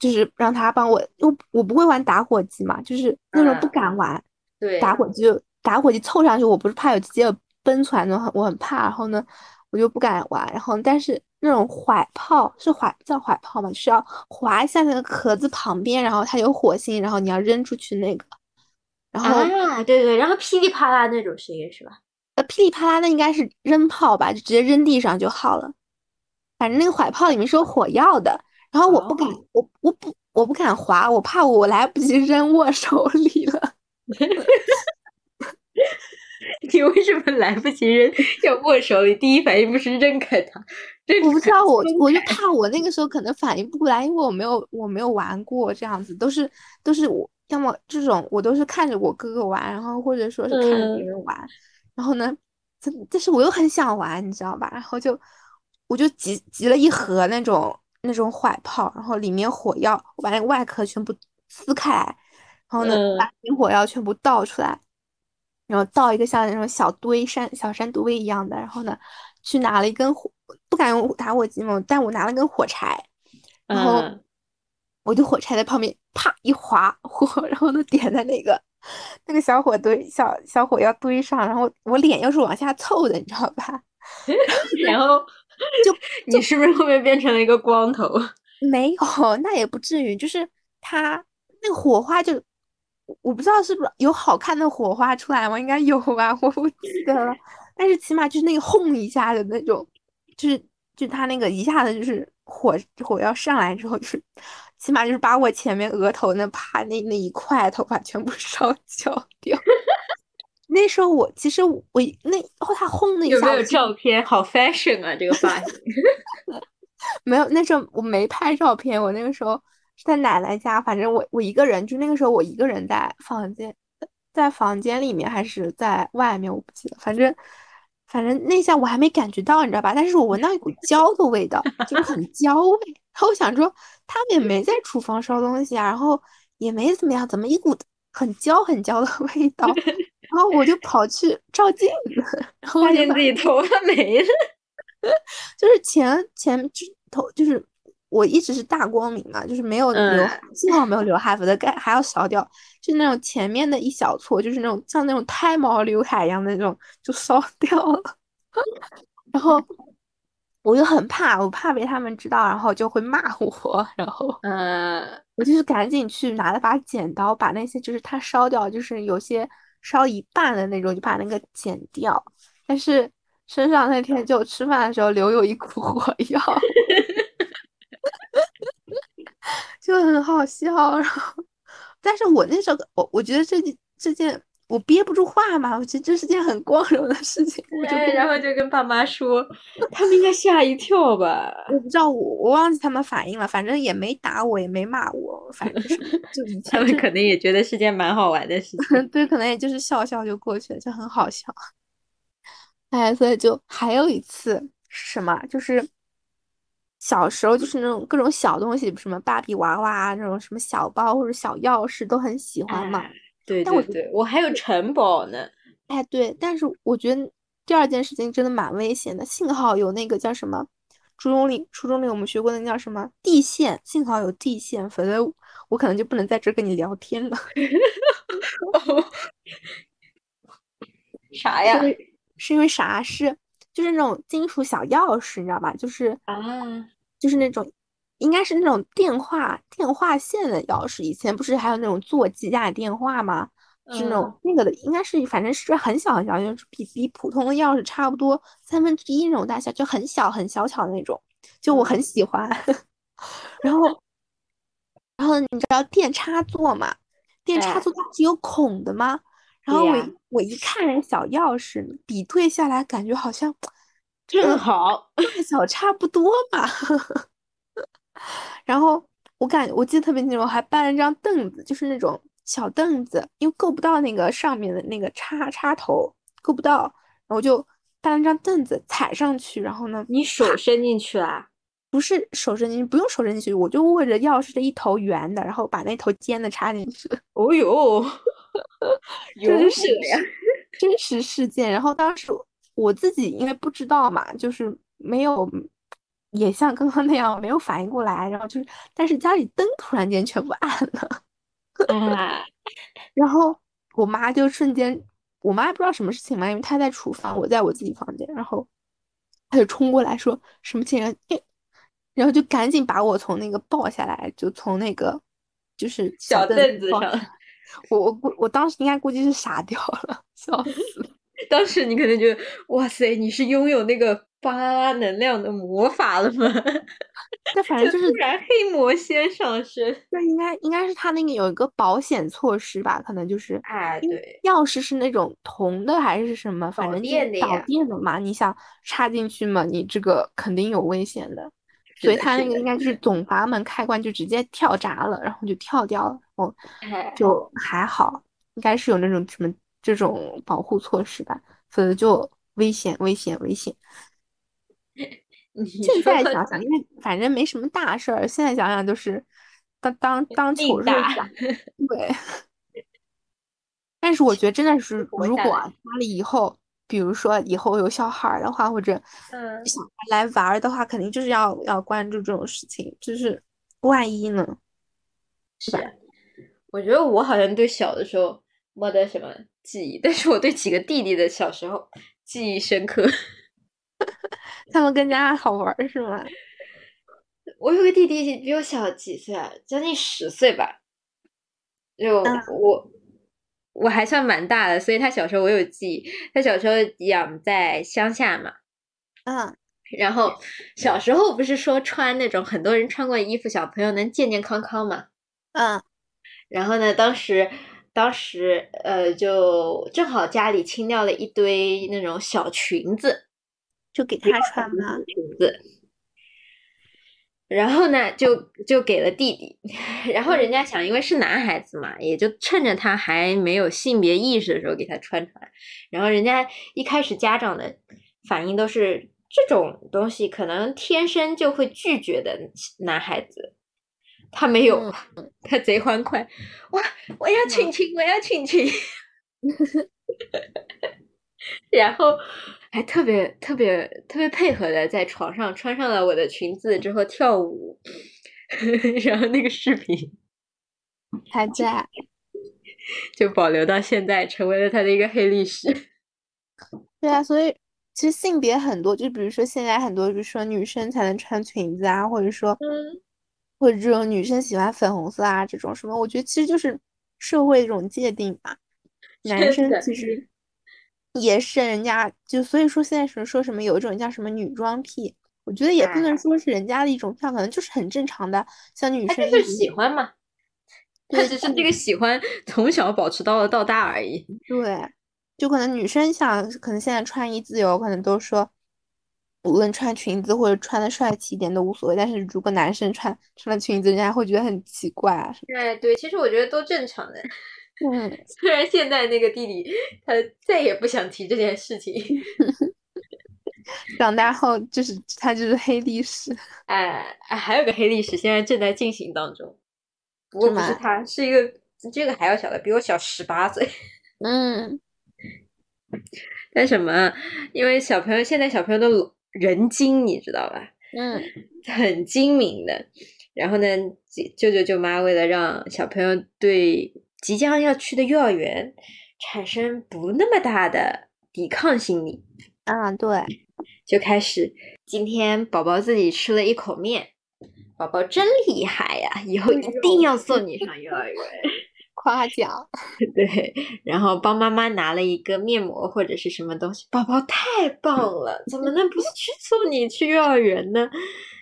就是让他帮我，我我不会玩打火机嘛，就是那种不嗯敢玩，对，打火机就打火机凑上去，我不是怕有直接奔出来那种，很我很怕，然后呢，我就不敢玩，然后但是那种怀炮是怀叫怀炮嘛，就是要划一下那个壳子旁边，然后它有火星，然后你要扔出去那个，然后。啊，对对，然后噼里啪啦那种声音是吧？呃，噼里啪啦，那应该是扔炮吧，就直接扔地上就好了。反正那个怀炮里面是有火药的，然后我不敢，哦我我不我不敢划，我怕我来不及扔握手里了。你为什么来不及扔？要握手里，第一反应不是扔开他？我不知道，我我就怕我那个时候可能反应不过来，因为我没有我没有玩过这样子，都是都是我要么这种我都是看着我哥哥玩，然后或者说是看着别嗯人玩，然后呢，但但是我又很想玩，你知道吧？然后就我就集集了一盒那种那种怀炮，然后里面火药，我把那个外壳全部撕开，然后呢嗯把火药全部倒出来，然后造一个像那种小堆山小山堆一样的，然后呢去拿了一根火，不敢用打火机嘛，但我拿了根火柴，然后嗯我就火柴在旁边啪一划火，然后呢点在那个那个小火堆小小火药堆上，然后我脸又是往下凑的，你知道吧？然后 就你是不是后面变成了一个光头？没有，那也不至于，就是它那个火花就，我我不知道是不是有好看的火花出来吗？应该有吧，我不记得了。但是起码就是那个轰一下的那种，就是就他那个一下子就是火火要上来之后，就是起码就是把我前面额头那啪那那一块头发全部烧焦掉。那时候我其实我那后他轰的一下，有没有照片？好 fashion 啊，这个发型。没有，那时候我没拍照片。我那个时候是在奶奶家，反正我我一个人，就那个时候我一个人在房间，在房间里面还是在外面，我不记得。反正反正那下我还没感觉到，你知道吧？但是我闻到一股 焦的味道，就很焦味。然后我想说，他们也没在厨房烧东西啊，然后也没怎么样，怎么一股很焦很焦的 味道？然后我就跑去照镜子，然后发现自己头发没了。就是前前就头就是我一直是大光明嘛，就是没有留，幸好没有留海，否则该还要烧掉。就那种前面的一小撮，就是那种像那种胎毛刘海一样的那种，就烧 掉了。然后我就很怕，我怕被他们知道，然后就会骂我。然后嗯，我就是赶紧去拿了把剪刀，把那些就是它烧掉，就是有些烧一半的那种，就把那个剪掉。但是。身上那天就吃饭的时候留有一股 火药，就很好笑。然后，但是我那时候我我觉得这件这件我憋不住话嘛，我觉得这是件很光荣的事情。对，然后就跟爸妈说，他们应该吓一跳吧？我不知道，我我忘记他们反应了，反正也没打我，也没骂我，反正是就他们可能也觉得是件蛮好玩的事情。对，可能也就是笑笑就过去了，就很好笑。哎，所以就还有一次是什么？就是小时候，就是那种各种小东西，什么芭比娃娃啊那种什么小包或者小钥匙，都很喜欢嘛。对对对，我还有城堡呢。哎，对，但是我觉得第二件事情真的蛮危险的。幸好有那个叫什么，初中里初中里我们学过那叫什么地线，幸好有地线，否则我可能就不能在这跟你聊天了。啥呀？是因为啥？是就是那种金属小钥匙，你知道吧？就是啊，就是那种，应该是那种电话电话线的钥匙。以前不是还有那种座机架电话吗？是那种那个的，应该是反正是很小很小，就是比比普通的钥匙差不多三分之一那种大小，就很小很小巧的那种。就我很喜欢。然后，然后你知道电插座吗？电插座它是有孔的吗？然后我我一看那小钥匙，比对下来感觉好像正好大小差不多嘛。然后我感我记得特别清楚，我还搬了张凳子，就是那种小凳子，因为够不到那个上面的那个插插头，够不到，然后就搬了张凳子踩上去，然后呢，你手伸进去啊？不是手伸进去，不用手伸进去，我就握着钥匙的一头圆的，然后把那头尖的插进去。哦哟！真实真实事件，然后当时我自己因为不知道嘛，就是没有也像刚刚那样没有反应过来，然后就是但是家里灯突然间全部 暗了，啊，然后我妈就瞬间，我妈不知道什么事情嘛，因为她在厨房，我在我自己房间，然后她就冲过来说什么情况，然后就赶紧把我从那个抱下来，就从那个就是小凳子上。我我估我当时应该估计是傻掉了，笑死了！当时你可能觉得，哇塞，你是拥有那个巴拉能量的魔法了吗？那反正就是突然黑魔仙上身。那应该应该是他那个有一个保险措施吧？可能就是哎，对，钥匙是那种铜的还是什么？反正导电的嘛，你想插进去嘛，你这个肯定有危险的。所以他那个应该就是总阀门开关就直接跳闸了，然后就跳掉了，哦，就还好，应该是有那种什么这种保护措施吧，否则就危险危险危险。现在想想，因为反正没什么大事儿，现在想想就是当当当糗事想，对。但是我觉得真的是，如果家里以后。比如说以后有小孩的话，或者嗯小孩来玩的话，肯定就是要要关注这种事情，就是万一呢？是吧，我觉得我好像对小的时候没得什么记忆，但是我对几个弟弟的小时候记忆深刻。他们更加好玩是吗？我有个弟弟比我小几岁，将近十岁吧。就我。我还算蛮大的，所以他小时候我有记忆。他小时候养在乡下嘛，嗯，然后小时候不是说穿那种很多人穿过的衣服，小朋友能健健康康嘛，嗯，然后呢，当时当时呃就正好家里清掉了一堆那种小裙子，就给他穿嘛？裙子。然后呢，就就给了弟弟。然后人家想，因为是男孩子嘛，也就趁着他还没有性别意识的时候给他穿穿。然后人家一开始家长的反应都是这种东西可能天生就会拒绝的男孩子，他没有，他贼欢快，哇！我要亲亲，我要亲亲。然后还特别特别特别配合的在床上穿上了我的裙子之后跳舞，然后那个视频 还在，就保留到现在，成为了他的一个黑历史。对啊，所以其实性别很多，就比如说现在很多，比如说女生才能穿裙子啊，或者说，嗯，或者这种女生喜欢粉红色啊，这种什么，我觉得其实就是社会一种界定吧。男生其实。也是人家就所以说现在什么说什么有一种叫什么女装癖，我觉得也不能说是人家的一种票，可能就是很正常的，像女生就是喜欢嘛，他只是这个喜欢从小保持到了到大而已。对，就可能女生想，可能现在穿衣自由，可能都说无论穿裙子或者穿的帅气一点都无所谓，但是如果男生穿穿了裙子，人家会觉得很奇怪啊。哎，对，其实我觉得都正常的。嗯，虽然现在那个弟弟他再也不想提这件事情，长大后就是他就是黑历史。哎哎，还有个黑历史现在正在进行当中，不过不是他，是一个这个还要小的，比我小十八岁。嗯，干什么？因为小朋友现在小朋友都人精，你知道吧？嗯，很精明的。然后呢，舅舅舅妈为了让小朋友对。即将要去的幼儿园，产生不那么大的抵抗心理啊，对，就开始今天宝宝自己吃了一口面，宝宝真厉害呀，以后一定要送。你上幼儿园，夸奖，对，然后帮妈妈拿了一个面膜或者是什么东西，宝宝太棒了，怎么能不去送你去幼儿园呢？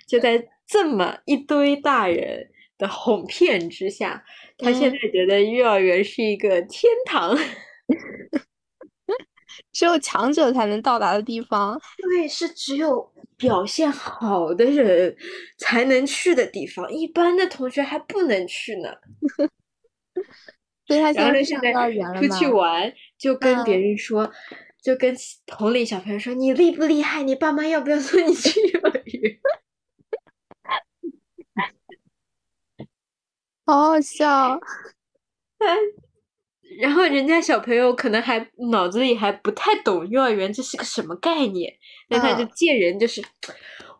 就在这么一堆大人的哄骗之下。他现在觉得幼儿园是一个天堂，只有强者才能到达的地方。对，是只有表现好的人才能去的地方，一般的同学还不能去呢。所以他现在上幼儿园了出去玩就跟别人说，就跟同龄小朋友说：“你厉不厉害？你爸妈要不要送你去幼儿园？”好好笑，然后人家小朋友可能还脑子里还不太懂幼儿园这是个什么概念，那他就见人就是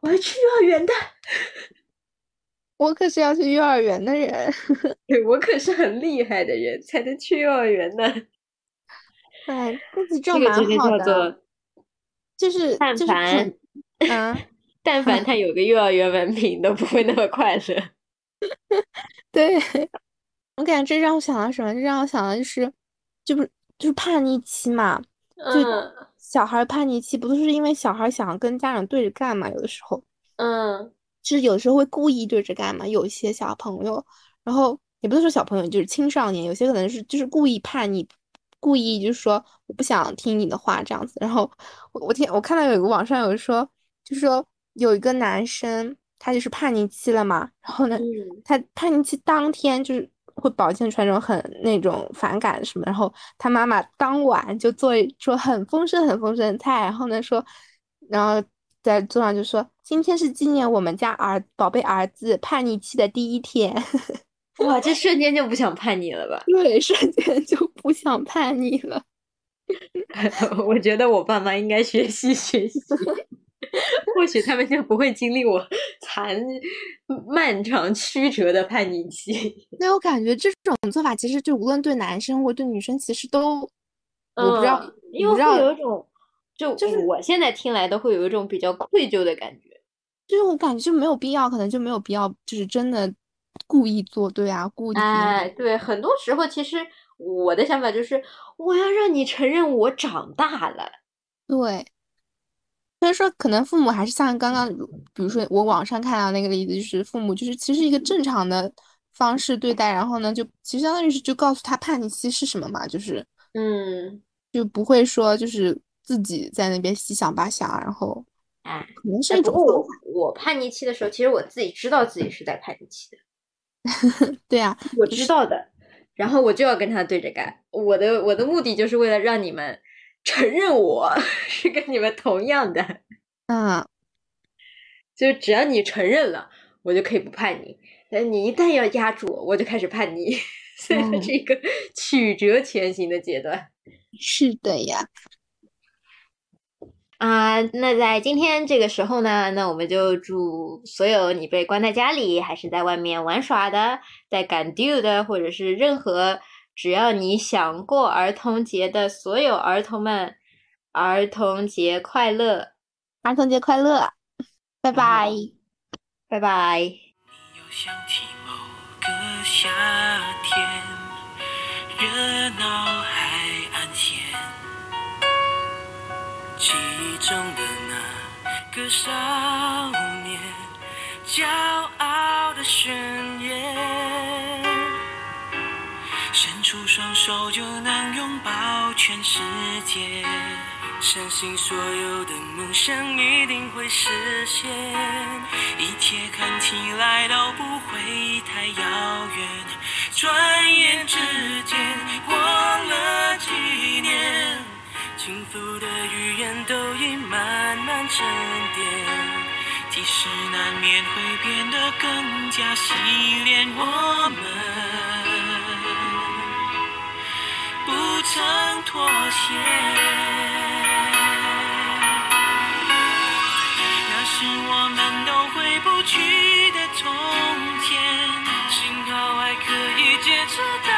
我要去幼儿园的，我可是要去幼儿园的人，对我可是很厉害的人才能去幼儿园的。对，这个真好叫做，就是但凡，嗯，但凡他有个幼儿园文凭，都不会那么快乐。对，我感觉这让我想到什么？这让我想到就是，就是就是叛逆期嘛。就小孩叛逆期，不都是因为小孩想要跟家长对着干嘛？有的时候，嗯，就是有时候会故意对着干嘛？有一些小朋友，然后也不是说小朋友，就是青少年，有些可能是就是故意叛逆，故意就是说我不想听你的话这样子。然后我我听我看到有一个网上有说，就是说有一个男生。他就是叛逆期了嘛，然后呢，他叛逆期当天就是会表现出来那种很那种反感什么，然后他妈妈当晚就做一桌很丰盛很丰盛的菜，然后呢说，然后在桌上就说今天是纪念我们家儿宝贝儿子叛逆期的第一天，哇，这瞬间就不想叛逆了吧？对，瞬间就不想叛逆了。我觉得我爸妈应该学习学习。或许他们就不会经历我残漫长曲折的叛逆期。那我感觉这种做法其实就无论对男生或对女生，其实都我不知道，因为会有一种就就是我现在听来都会有一种比较愧疚的感觉。就是我感觉就没有必要，可能就没有必要，就是真的故意作对啊，故意。哎，对，很多时候其实我的想法就是，我要让你承认我长大了。对。所以说，可能父母还是像刚刚，比如说我网上看到那个例子，就是父母就是其实一个正常的方式对待，然后呢，就其实相当于是就告诉他叛逆期是什么嘛，就是嗯，就不会说就是自己在那边七想八想，然后哎，可能是不过我我叛逆期的时候，其实我自己知道自己是在叛逆期的。法 对啊，我知道的，然后我就要跟他对着干。我的我的目的就是为了让你们承认我 是跟你们同样的，嗯，就是只要你承认了，我就可以不叛逆。但你一旦要压住我，我就开始叛逆，所以它嗯是一个曲折前行的阶段。是的呀，啊、那在今天这个时候呢，那我们就祝所有你被关在家里，还是在外面玩耍的，在赶 due 的，或者是任何只要你想过儿童节的所有儿童们，儿童节快乐！儿童节快乐，拜拜。拜拜。又想起某个夏天，热闹海岸线，记忆中的那个少年，骄傲的宣言，伸伸出双手就能拥抱全世界。相信所有的梦想一定会实现，一切看起来都不会太遥远。转眼之间过了几年，轻浮的语言都已慢慢沉淀，即使难免会变得更加洗练，我们。曾妥协。那是我们都回不去的从前，幸好还可以坚持到